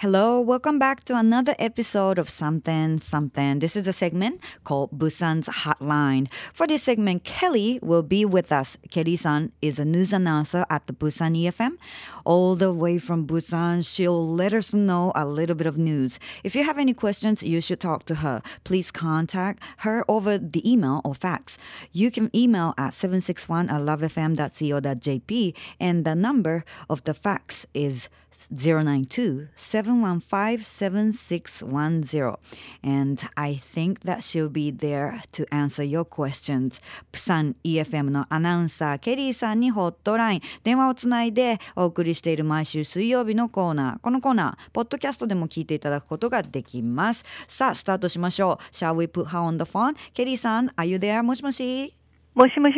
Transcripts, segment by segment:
Hello, welcome back to another episode of Something Something. This is a segment called Busan's Hotline. For this segment, Kelly will be with us. Kelly-san is a news announcer at the Busan EFM. All the way from Busan, she'll let us know a little bit of news. If you have any questions, you should talk to her. Please contact her over the email or fax. You can email at 761 at lovefm.co.jp and the number of the fax is 092-715-7610 and I think that she'll be there to answer your questions. プサン EFM のアナウンサーケリーさんにホットライン。電話をつないでお送りしている毎週水曜日のコーナー。このコーナーポッドキャストでも聞いていただくことができます。さあスタートしましょう。Shall we put her on the phone? ケリーさん Are you there? もしもし。 모시모시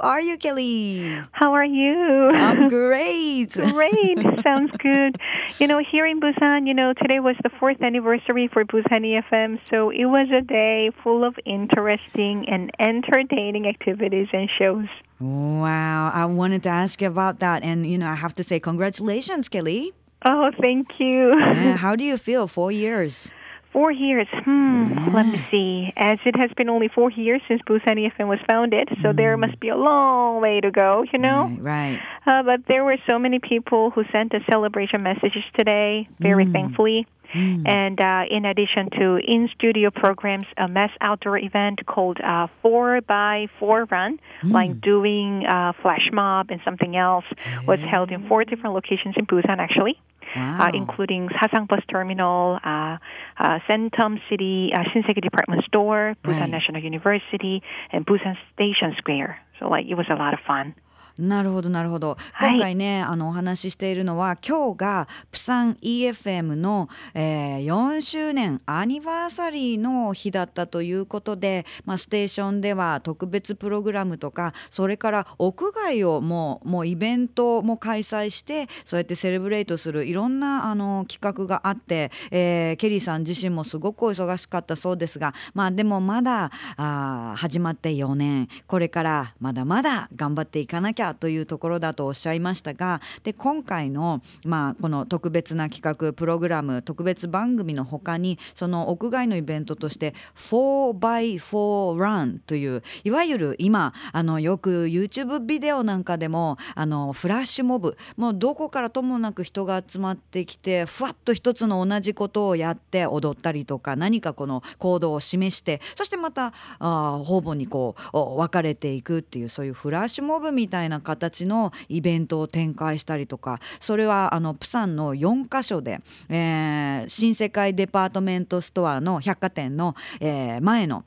are you, Kelly? How are you? I'm great. great. Sounds good. You know, here in Busan, you know, today was the fourth anniversary for Busan EFM, so it was a day full of interesting and entertaining activities and shows. Wow. I wanted to ask you about that. And, you know, I have to say congratulations, Kelly. Oh, thank you. Yeah, how do you feel? Four years. Four years. Hmm. Let me see. As it has been only four years since Busan EFM was founded, so there must be a long way to go, you know? Right. Uh, but there were so many people who sent us celebration messages today, very thankfully. And uh, in addition to in studio programs, a mass outdoor event called uh, 4 by 4 Run, like doing uh, flash mob and something else, was held in four different locations in Busan actually. Wow. Uh, including Sasang Bus Terminal, uh, uh, Centum City, uh, Shinseki Department Store, Busan Right. National University, and Busan Station Square. So, like, it was a lot of fun. なるほどなるほど。はい。今回ね、あのお話ししているのは今日がプサン EFM の、えー4周年アニバーサリーの日だったということで、まあ、ステーションでは特別プログラムとかそれから屋外をもうもうイベントも開催してそうやってセレブレイトするいろんなあの企画があって、えーケリーさん自身もすごくお忙しかったそうですがまあでもまだあー始まって4年これからまだまだ頑張っていかなきゃというところだとおっしゃいましたがで今回の、まあ、この特別な企画プログラム特別番組の他にその屋外のイベントとして 4x4 Run といういわゆる今あのよく YouTube ビデオなんかでもあのフラッシュモブもうどこからともなく人が集まってきてふわっと一つの同じことをやって踊ったりとか何かこの行動を示してそしてまたあ方々にこう分かれていくっていうそういうフラッシュモブみたいな形のイベントを展開したりとかそれはあのプサンの4カ所で、えー新世界デパートメントストアの百貨店の、えー前の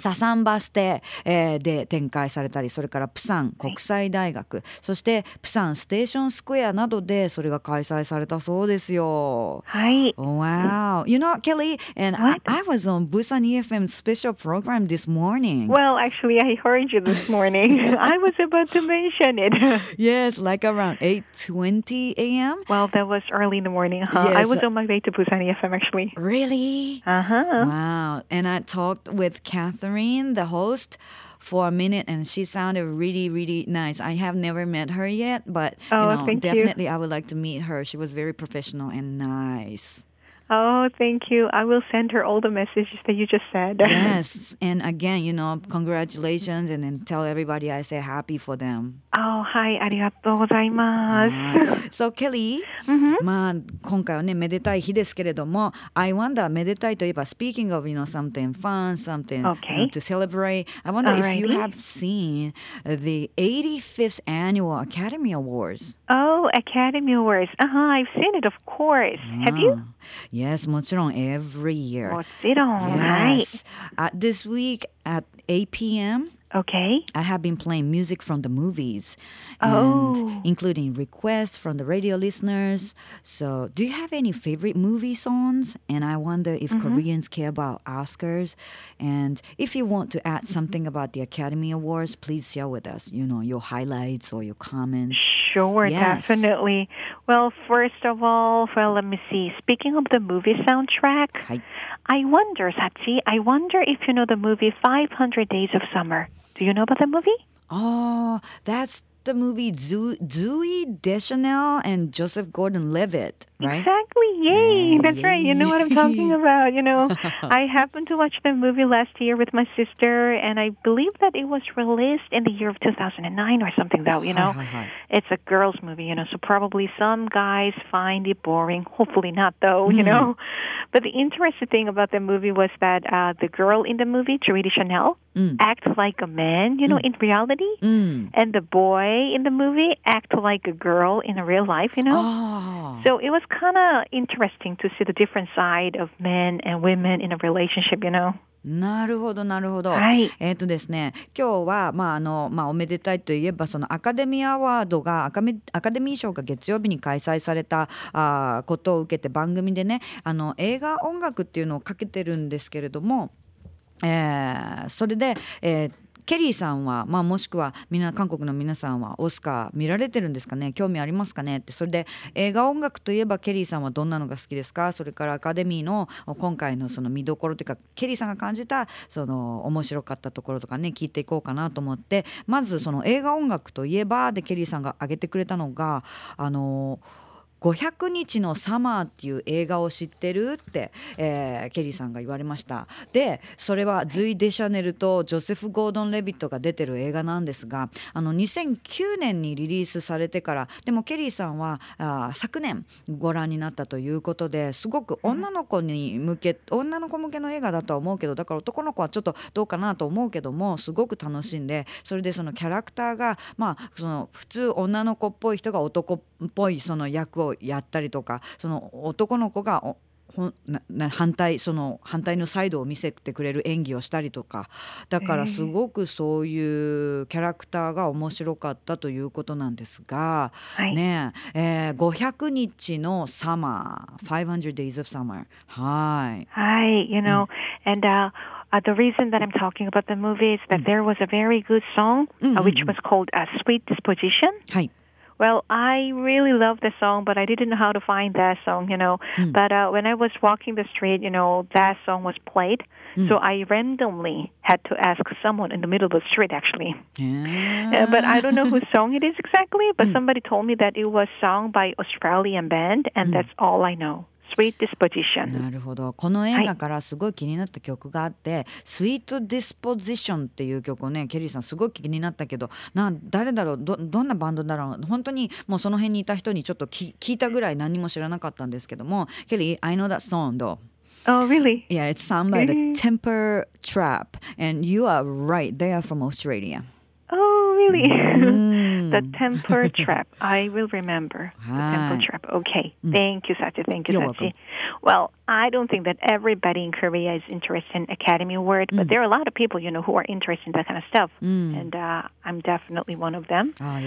ササンバス停、えーで展開されたりそれからプサン国際大学、そしてプサンステーションスクエアなどでそれが開催されたそうですよ。はい。Wow. You know, Kelly, and I? I was on Busan EFM special program this morning. Well, actually, I heard you this morning. I was about to mention it. yes, like around 8.20 a.m. well, that was early in the morning, huh? I Yes. was on my way to Busan EFM, actually. Really? Uh huh. Wow. And I talked with Catherine, the host, for a minute and she sounded really, really nice. I have never met her yet, but Oh, you know, thank you. definitely I would like to meet her. She was very professional and nice. Oh, thank you. I will send her all the messages that you just said. yes. And again, you know, congratulations and then tell everybody I say happy for them. oh, はい、ありがとうございます。 So Kelly、まあ今回はねめでたい日ですけれども I wonder めでたいといえば speaking of you know something fun something Okay. you know, to celebrate I wonder if you Alrighty. have seen the 85th annual Academy Awards Oh, Academy Awards. Uh huh. I've seen it, of course. Have you? Ah, Yes もちろん every year もちろん。はい。 Yes uh, This week at 8 p.m. Okay. I have been playing music from the movies, Oh. and including requests from the radio listeners. So, do you have any favorite movie songs? And I wonder if Mm-hmm. Koreans care about Oscars. And if you want to add something about the Academy Awards, please share with us. You know your highlights or your comments. Sure, Yes. definitely. Well, first of all, well, let me see. Speaking of the movie soundtrack, はい。I wonder, Sachi, I wonder if you know the movie 500 Days of Summer. Do you know about the movie? Oh, that's the movie Zo- Zooey Deschanel and Joseph Gordon-Levitt, right? Exactly. Yay. That's right. You know what I'm talking about. You know, I happened to watch the movie last year with my sister, and I believe that it was released in the year of 2009 or something, though. You know, it's a girls' movie, you know, so probably some guys find it boring. Hopefully not, though, you know. But the interesting thing about the movie was that uh, the girl in the movie, Trudy Chanel, acts like a man, you know, in reality. Mm. And the boy in the movie act like a girl in a real life, you know. Ah. So it was kind of interesting to see the different side of men and women in a relationship, you know. なるほどなるほど。はいえっ、とですね今日はまああのまあおめでたいといえばそのアカデミーアワードがアカメアカデミー賞が月曜日に開催されたあーことを受けて番組でねあの映画音楽っていうのをかけてるんですけれども、えーそれで、えーケリーさんは、まあ、もしくはみんな韓国の皆さんはオスカー見られてるんですかね？興味ありますかね？って。それで映画音楽といえばケリーさんはどんなのが好きですか？それからアカデミーの今回のその見どころというかケリーさんが感じたその面白かったところとかね聞いていこうかなと思って。まずその映画音楽といえばでケリーさんが挙げてくれたのがあの500日のサマーっていう映画を知ってるって、えーケリーさんが言われました。でそれはズイ・デシャネルとジョセフ・ゴードン・レビットが出てる映画なんですがあの2009年にリリースされてからでもケリーさんはあー昨年ご覧になったということですごく女の子に向け女の子向けの映画だとは思うけどだから男の子はちょっとどうかなと思うけどもすごく楽しんでそれでそのキャラクターがまあその普通女の子っぽい人が男っぽいその役をやったりとかその男の子がおほんなな反対その反対のサイドを見せてくれる演技をしたりとかだからすごくそういうキャラクターが面白かったということなんですが、はいねええー500日のサマー500 days of summer はい。Hi, you know, and uh, uh, the reason that I'm talking about the movie is that there was a very good song uh, which was called uh, "Sweet Disposition." はい。Well, I really love the song, but I didn't know how to find that song, you know. But uh, when I was walking the street, you know, that song was played. So I randomly had to ask someone in the middle of the street, actually. へー Uh, but I don't know whose song it is exactly, but somebody told me that it was sung by Australian band, and that's all I know. Sweet Disposition. なるほどこの映画からすごい気になった曲があって「Sweet Disposition」っていう曲をねケリーさんすごい気になったけどな誰だろうどどんなバンドだろう本当にもうその辺にいた人にちょっとき聞いたぐらい何も知らなかったんですけどもケリー I know that song どう Oh, really? Yeah, it's sung by the Temper Trap and you are right, they are from Australia Oh, really? Mm. the temper trap. I will remember. The temper trap. Okay. Thank you, Sachi. Thank you, You're Sachi. welcome. Well, I don't think that everybody in Korea is interested in Academy Award, mm. but there are a lot of people, you know, who are interested in that kind of stuff. Mm. And uh, I'm definitely one of them. Ah,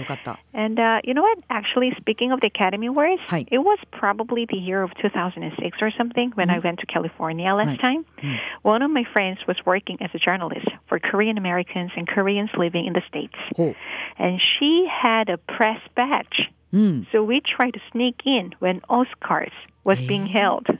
and uh, you know what? Actually, speaking of the Academy Awards, Hi. it was probably the year of 2006 or something when mm. I went to California last right. time. Mm. One of my friends was working as a journalist for Korean Americans and Koreans living in the States. Oh. And she had a press badge. Mm. So we tried to sneak in when Oscars was being held.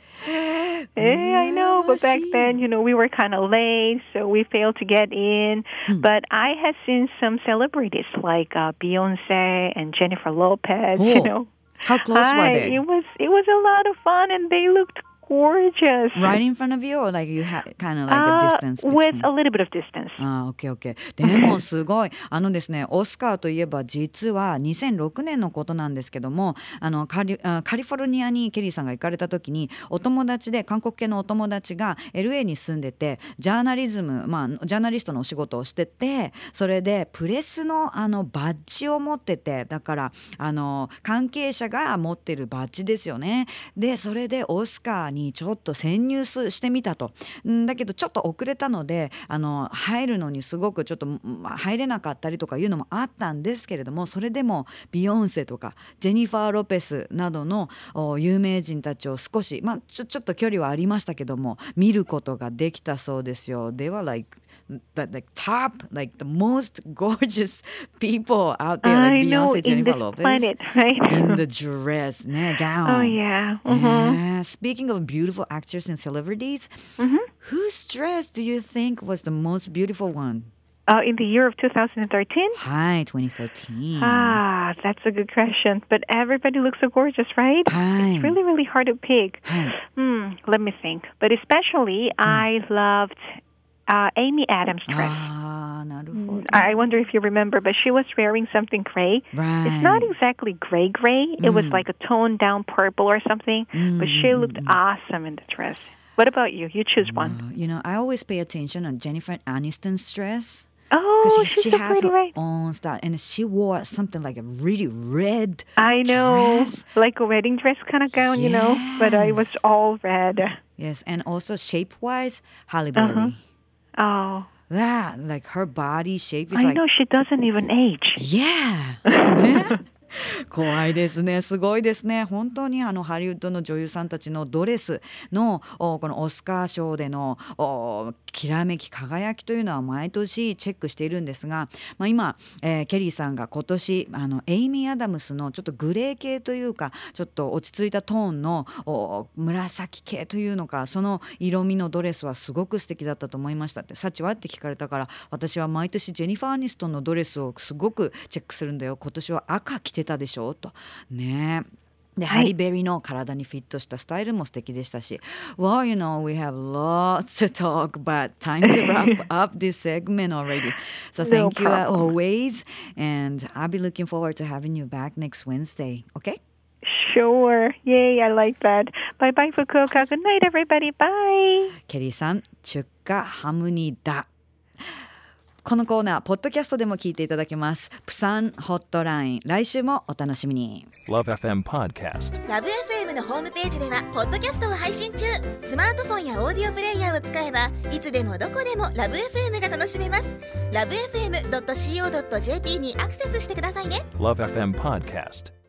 Eh, I know, but back then, you know, we were kind of late, so we failed to get in. But I had seen some celebrities like uh, Beyonce and Jennifer Lopez. Oh, You know, How close were Hi, they? It was it was a lot of fun, and they looked gorgeous. Right in front of you or like you had kind of like a Uh, distance with a little bit of distance. ああ、オッケーオッケー。でもすごい。あのですね、オスカーといえば実は2006年のことなんですけども、あのカリあカリフォルニアにケリーさんが行かれた時に、お友達で韓国系のお友達が LA に住んでて、ジャーナリズム、まあジャーナリストのお仕事をしてて、それでプレスのあのバッジを持ってて、だからあの関係者が持ってるバッジですよね。で、それでオスカーにちょっと潜入してみたと。んだけどちょっと遅れたのであの入るのにすごくちょっと、ま、入れなかったりとかいうのもあったんですけれどもそれでもビヨンセとかジェニファー・ロペスなどの有名人たちを少し、まあ、ちょちょっと距離はありましたけども見ることができたそうですよ。They were like the, the top, like the most gorgeous people out there, like I Beyonce, know, Jennifer in Lopez, planet, right? in the dress, yeah, gown. Oh yeah. Mm-hmm. yeah. Speaking of beautiful actors and celebrities, mm-hmm. whose dress do you think was the most beautiful one? Uh, in the year of 2013? Hi, 2013. Ah, that's a good question. But everybody looks so gorgeous, right? Hi. It's really, really hard to pick. Hmm, let me think. But especially, mm. I loved uh, Amy Adams dress. Ah, mm, I wonder if you remember, but she was wearing something gray. Right. It's not exactly gray gray. It mm. was like a toned down purple or something. Mm. But she mm. looked awesome in the dress. What about you? You choose one. You know, I always pay attention on Jennifer Aniston's dress. Oh, she, she so has pretty, her right? own style, and she wore something like a really red. I know, dress. like a wedding dress kind of gown, yes. you know. But it was all red. Yes, and also shape-wise, Halle Berry. Uh-huh. Oh, That, like her body shape is I like know she doesn't even age. Yeah! ね怖いですねすごいですね本当にあのハリウッドの女優さんたちのドレスのおこのオスカー賞でのおきらめき輝きというのは毎年チェックしているんですが、まあ、今、えーケリーさんが今年あのエイミー・アダムスのちょっとグレー系というかちょっと落ち着いたトーンの紫系というのかその色味のドレスはすごく素敵だったと思いましたって「サチは?」って聞かれたから私は毎年ジェニファー・アニストンのドレスをすごくチェックするんだよ。今年は赤着てたでしょ？と。ね。で、はいハリベリーの体にフィットしたスタイルも素敵でしたし Well, you know, we have lots to talk but time to wrap up this segment already So No thank you as problem. always and I'll be looking forward to having you back next Wednesday Okay? Sure. Yay, I like that. Bye bye, Fukuoka. Good night, everybody. Bye. ケリーさん、チュッカハムニダ。 このコーナー、ポッドキャストでも聞いていただけます。プサンホットライン、来週もお楽しみに。Love FM Podcast. ラブ f m のホームページではポッドキャストを配信中スマートフォンやオーディオプレイヤーを使えばいつでもどこでもラブ f m が楽しめますラブ FM.co.jp にアクセスしてくださいね Love FM Podcast.